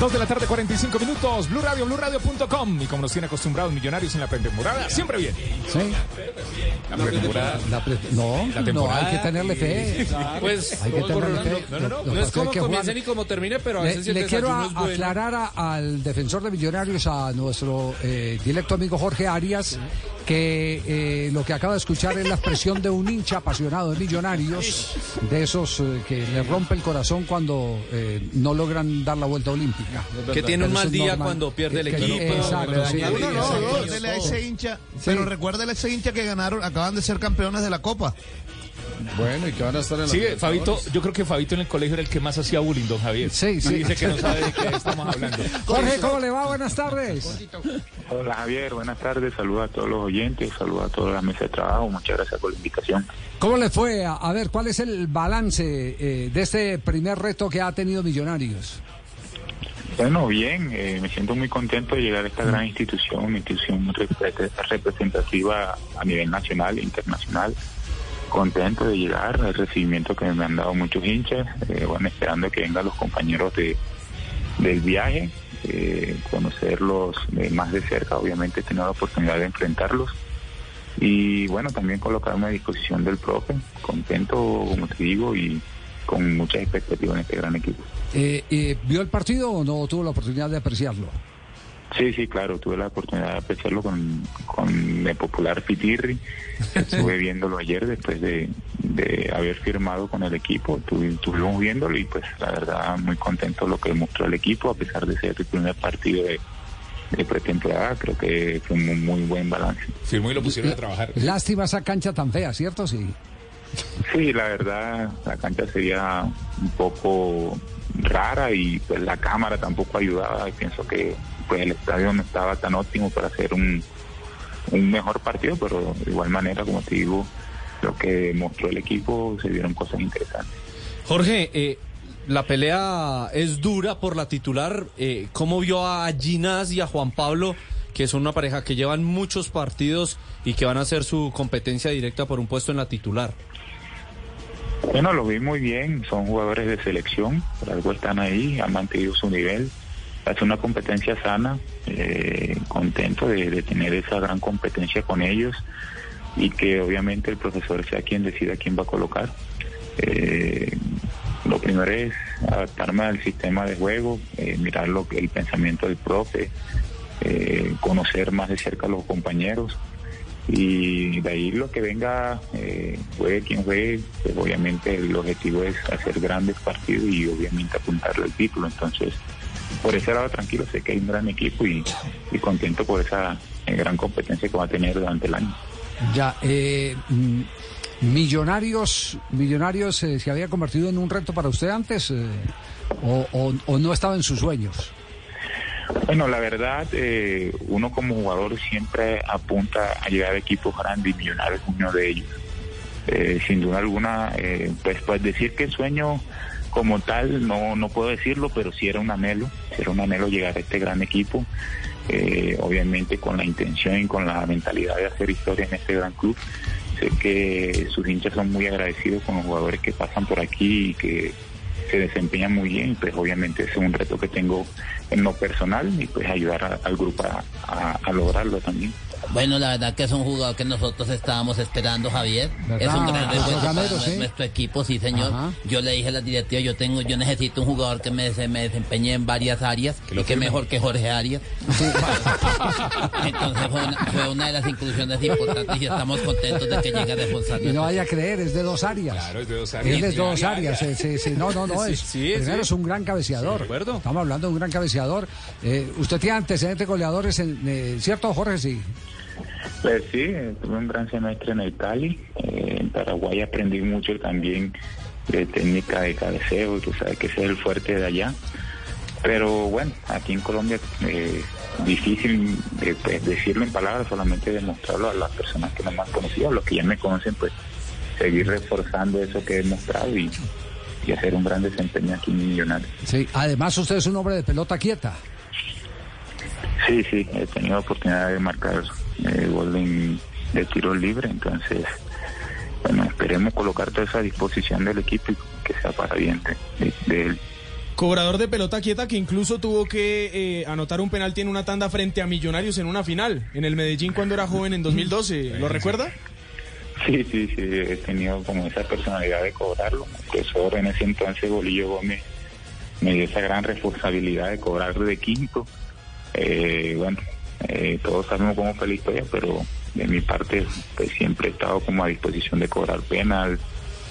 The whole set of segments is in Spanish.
Dos de la tarde, 45 minutos. Blue Radio, BlueRadio.com. Y como nos tiene acostumbrados millonarios en la pretemporada, siempre bien. Sí. La pretemporada. La pre- no, La no, temporada. hay que tenerle fe. Pues Hay que todo tenerle correcto. fe. No, no, no. No es como que comience ni como termine, pero a Le, veces el le quiero a- bueno. aclarar a- al defensor de Millonarios, a nuestro eh, directo amigo Jorge Arias, que eh, lo que acaba de escuchar es la expresión de un hincha apasionado de Millonarios, de esos eh, que le rompe el corazón cuando eh, no logran dar la vuelta olímpica. Que tiene un mal día normal. cuando pierde el que- equipo. Exacto, sí, No, no, no, a ese hincha. Pero recuérdele a ese hincha que ganaron, acaban de ser campeones de la Copa. Bueno, y que van a estar en la Sí. Fabito, yo creo que Fabito en el colegio era el que más hacía bullying, don Javier. Sí, sí. Dice que no sabe de qué estamos hablando. Jorge, ¿cómo le va? Buenas tardes. Hola Javier, buenas tardes, saludos a todos los oyentes, saludos a toda la mesa de trabajo, muchas gracias por la invitación. ¿Cómo le fue? A, ver, ¿cuál es el balance eh, de este primer reto que ha tenido Millonarios? Bueno, bien, eh, me siento muy contento de llegar a esta gran institución, una institución muy repre- representativa a nivel nacional e internacional. Contento de llegar, el recibimiento que me han dado muchos hinchas, eh, bueno, esperando que vengan los compañeros de, del viaje, eh, conocerlos eh, más de cerca, obviamente tener la oportunidad de enfrentarlos. Y bueno, también colocarme a disposición del profe, contento, como te digo, y con muchas expectativas en este gran equipo. ¿Vio el partido o no tuvo la oportunidad de apreciarlo? Sí, sí, claro, tuve la oportunidad de apreciarlo con, con el popular Pitirri. Estuve viéndolo ayer después de, de haber firmado con el equipo. Tuvi- Estuvimos viéndolo y pues la verdad muy contento lo que mostró el equipo a pesar de ser el primer partido de, de pretemporada. Creo que fue un muy buen balance. Firmó y lo pusieron a trabajar. Lástima esa cancha tan fea, ¿cierto? Sí. Sí, la verdad, la cancha sería un poco rara y pues la cámara tampoco ayudaba. Y pienso que pues el estadio no estaba tan óptimo para hacer un, un mejor partido, pero de igual manera, como te digo, lo que mostró el equipo se vieron cosas interesantes. Jorge, eh, la pelea es dura por la titular. Eh, ¿Cómo vio a Ginás y a Juan Pablo, que son una pareja que llevan muchos partidos y que van a hacer su competencia directa por un puesto en la titular? Bueno, lo vi muy bien, son jugadores de selección, por algo están ahí, han mantenido su nivel, hace una competencia sana, eh, contento de, tener esa gran competencia con ellos y que obviamente el profesor sea quien decida quién va a colocar. Eh, lo primero es adaptarme al sistema de juego, eh, mirar lo que el pensamiento del profe, eh, conocer más de cerca a los compañeros y de ahí lo que venga, eh, juegue quien juegue, pues obviamente el objetivo es hacer grandes partidos y obviamente apuntarle al título. Entonces, por ese lado tranquilo, sé que hay un gran equipo y, y contento por esa eh, gran competencia que va a tener durante el año. Ya, eh, mm, Millonarios, Millonarios eh, se había convertido en un reto para usted antes eh, o, o- o no estaba en sus sueños. Bueno, la verdad, eh, uno como jugador siempre apunta a llegar a equipos grandes y millonarios es uno de ellos. Sin duda alguna, pues, pues decir que sueño como tal no, no puedo decirlo, pero sí era un anhelo, era un anhelo llegar a este gran equipo, eh, obviamente con la intención y con la mentalidad de hacer historia en este gran club. Sé que sus hinchas son muy agradecidos con los jugadores que pasan por aquí y que se desempeñan muy bien, pues obviamente es un reto que tengo en lo personal y pues ayudar al grupo a lograrlo también. Bueno, la verdad que es un jugador que nosotros estábamos esperando, Javier. Es un gran refuerzo para sí. nuestro equipo, sí, señor. Ajá. Yo le dije a la directiva, yo tengo, yo necesito un jugador que me, se me desempeñe en varias áreas y que mejor que Jorge Arias. Entonces fue una, fue una de las inclusiones importantes y estamos contentos de que llegue a reforzar. Y no vaya a creer, es de dos áreas. Claro, es de dos Es áreas. de dos áreas. sí, sí, sí. No, no, no. Es, sí, primero sí. es un gran cabeceador. De acuerdo. Estamos hablando de un gran cabeceador. Eh, usted tiene antecedentes goleadores, en, eh, ¿cierto, Jorge? Sí. Pues sí, tuve un gran semestre en el Cali. Eh, en Paraguay aprendí mucho también de técnica de cabeceo, tú sabes que ese es el fuerte de allá. Pero bueno, aquí en Colombia eh, difícil pues, decirlo en palabras, solamente demostrarlo a las personas que no me han conocido, a los que ya me conocen, pues seguir reforzando eso que he demostrado y, y hacer un gran desempeño aquí en Millonarios. Sí, además usted es un hombre de pelota quieta. Sí, sí, he tenido oportunidad de marcar eh, gol en- de tiro libre, entonces, bueno, esperemos colocar toda esa disposición del equipo y que sea para bien de, él. Cobrador de pelota quieta que incluso tuvo que eh, anotar un penalti en una tanda frente a Millonarios en una final, en el Medellín cuando era joven en 2012. ¿Lo recuerda? Sí, sí, sí, he tenido como esa personalidad de cobrarlo. Profesor en ese entonces, Bolillo Gómez, me dio esa gran responsabilidad de cobrar de quinto. Eh, bueno, eh, todos sabemos cómo fue la historia, pero de mi parte pues siempre he estado como a disposición de cobrar penal,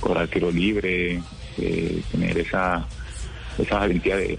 cobrar tiro libre, eh, tener esa, esa de,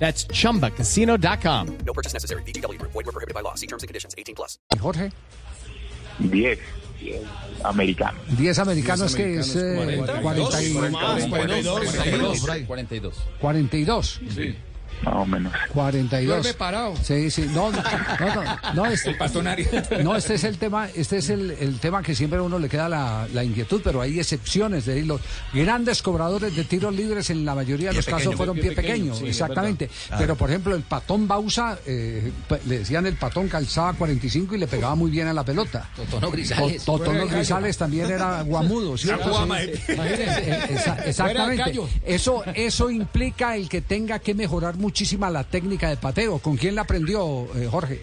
That's chumbacasino.com. No purchase necessary. VGW Group. Void were prohibited by law. See terms and conditions. 18 plus. Jorge. 10, 10 americanos. 10 americanos que es eh, 40 y- 42. 42. Más o menos. 42. Duerme parado. Sí, sí. No, no, no, no, no, este, no, este es el tema, este es el, el tema que siempre a uno le queda la, la inquietud, pero hay excepciones de los grandes cobradores de tiros libres en la mayoría de los casos fueron Pie pie pequeño, pequeño, sí, es exactamente. verdad. Pero por ejemplo, el patón Bausa, eh, le decían el patón calzaba 45 y le pegaba muy bien a la pelota. Totono Grisales. Totono Grisales también era guamudo, ¿cierto? Guama, Sí. eh. Exactamente. Eso, eso implica el que tenga que mejorar muchísima la técnica de pateo. ¿Con quién la aprendió, eh, Jorge?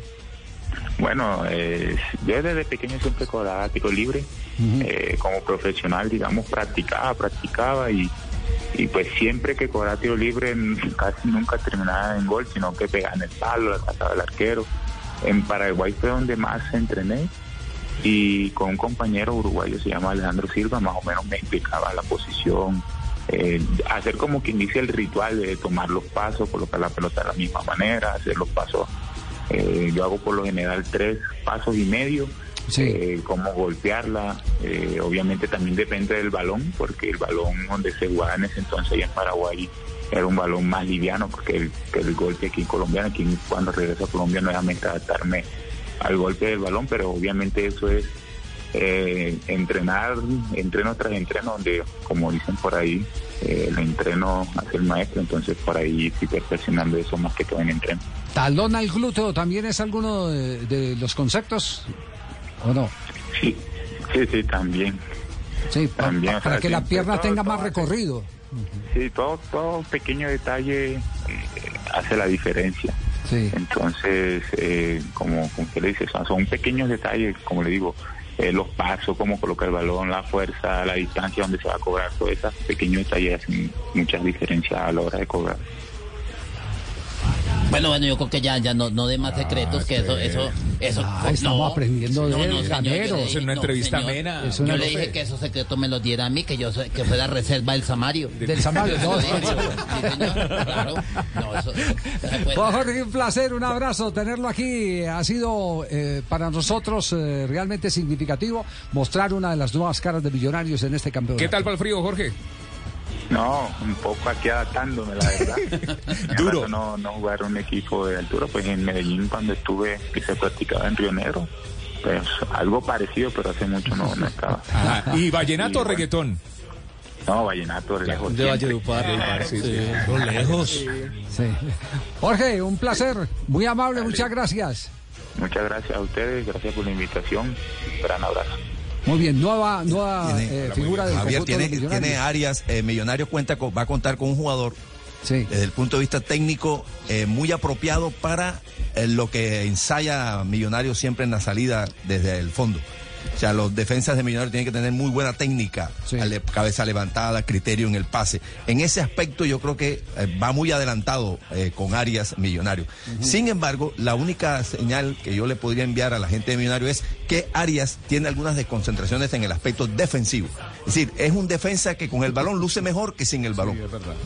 Bueno, eh, yo desde pequeño siempre cobraba tiro libre. Eh, como profesional, digamos, practicaba, practicaba y, y pues siempre que cobraba tiro libre casi nunca terminaba en gol, sino que pegaba en el palo, la pasaba el arquero. En Paraguay fue donde más entrené y con un compañero uruguayo, se llama Alejandro Silva, más o menos me explicaba la posición, eh, hacer como quien dice el ritual de tomar los pasos, colocar la pelota de la misma manera, hacer los pasos. eh, yo hago por lo general tres pasos y medio, eh, cómo golpearla. eh, obviamente también depende del balón, porque el balón donde se jugaba en ese entonces allá en Paraguay era un balón más liviano, porque el, que el golpe aquí colombiano, aquí cuando regreso a Colombia nuevamente adaptarme al golpe del balón, pero obviamente eso es eh, entrenar, entreno tras entreno, donde como dicen por ahí, eh, el entreno hace el maestro, entonces por ahí estoy perfeccionando eso más que todo en entreno. ¿Talón al glúteo también es alguno de, de los conceptos? ¿O no? Sí, sí, sí, también. Sí, También, o para sea, que la pierna todo- tenga todo más recorrido. Sí, todo, todo pequeño detalle eh, hace la diferencia. Sí. Entonces, eh, como, como usted le dice, son, son pequeños detalles, como le digo, eh, los pasos, cómo colocar el balón, la fuerza, la distancia donde se va a cobrar, todos esos pequeños detalles hacen muchas diferencias a la hora de cobrar. Bueno, bueno, yo creo que ya, ya no, no de más secretos, que eso, eso, eso. Ah, pues, estamos no. aprendiendo de No, él, no, dije- una no, entrevista señor, amena. Es Yo le dije que esos secretos me los diera a mí, que yo soy- que fue la reserva del Samario. Del Samario, no, Sí, no, no. sí, señor, claro. No, eso, Pues, Jorge, un placer, un abrazo tenerlo aquí. Ha sido eh, para nosotros eh, realmente significativo mostrar una de las nuevas caras de Millonarios en este campeonato. ¿Qué tal para el frío, Jorge? No, un poco aquí adaptándome, la verdad. Duro. No, no jugar un equipo de altura, pues en Medellín cuando estuve, que se practicaba en Río Negro, pues algo parecido, pero hace mucho no, no estaba. Ajá. ¿Y vallenato o reggaetón? No, vallenato, lejos. De. Valledupar, sí, sí. Lejos. Sí. Jorge, un placer, muy amable, muchas gracias. Muchas gracias a ustedes, gracias por la invitación. Un gran abrazo. Muy bien, nueva, nueva eh, figura del Javier conjunto de tiene, tiene áreas, eh, Millonarios cuenta con- va a contar con un jugador desde el punto de vista técnico eh, muy apropiado para eh, lo que ensaya Millonarios siempre en la salida desde el fondo. O sea, los defensas de Millonarios tienen que tener muy buena técnica, cabeza levantada, criterio en el pase. En ese aspecto yo creo que va muy adelantado eh, con Arias Millonario. Sin embargo, la única señal que yo le podría enviar a la gente de Millonario es que Arias tiene algunas desconcentraciones en el aspecto defensivo. Es decir, es un defensa que con el balón luce mejor que sin el balón.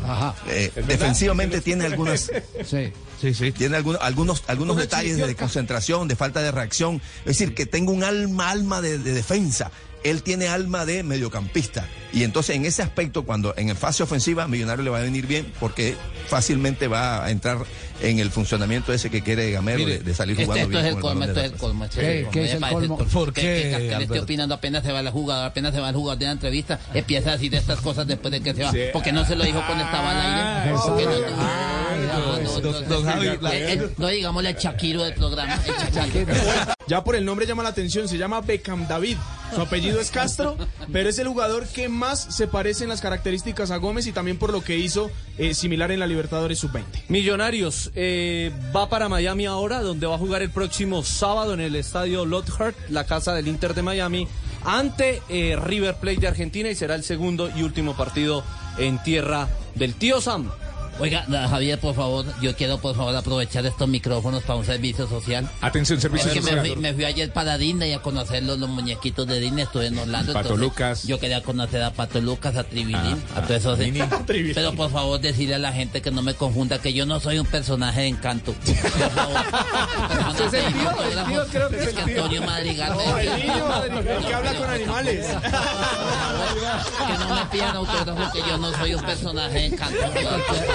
Ajá. Eh, defensivamente tiene algunas Sí. Sí, sí. Tiene algunos, algunos, algunos Una detalles de desconcentración, de falta de reacción. Es decir, que tenga un alma, alma de, de defensa. Él tiene alma de mediocampista. Y entonces, en ese aspecto, cuando en el fase ofensiva, Millonario le va a venir bien porque fácilmente va a entrar en el funcionamiento ese que quiere Gamero de, de salir Este, jugando esto bien. es el colmo, esto de es el colmo. esto ¿Qué- es el qué es el colmo? ¿Por qué, que Castel esté Alberto? opinando apenas se va el jugador, apenas se va el jugador de la entrevista, empieza a decir estas cosas después de que se va. Sí. Porque no se lo dijo cuando estaba al aire. No- la- el- Shakiro del programa. Ya por el nombre llama la atención, se llama Beckham David. Su apellido es Castro, pero es el jugador que más se parece en las características a Gómez y también por lo que hizo eh, similar en la Libertadores Sub-20. Millonarios eh, va para Miami ahora, donde va a jugar el próximo sábado en el estadio Lockhart, la casa del Inter de Miami, ante eh, River Plate de Argentina y será el segundo y último partido en tierra del tío Sam. Oiga, Javier, por favor, yo quiero por favor aprovechar estos micrófonos para un servicio social. Atención, servicio Es que me social. fui, me fui ayer para Disney a conocer los, los muñequitos de Disney, estuve en Orlando. Pato entonces Lucas. Yo quería conocer a Pato Lucas, a Tribilín, Ah, a todos esos. Pero por favor decirle a la gente que no me confunda que yo no soy un personaje de encanto. Por favor. Es el tío, el tío creo que es el tío. Antonio Madrigal. No, el niño, que habla con animales. Que no me pidan autógrafos que yo no soy un personaje de encanto.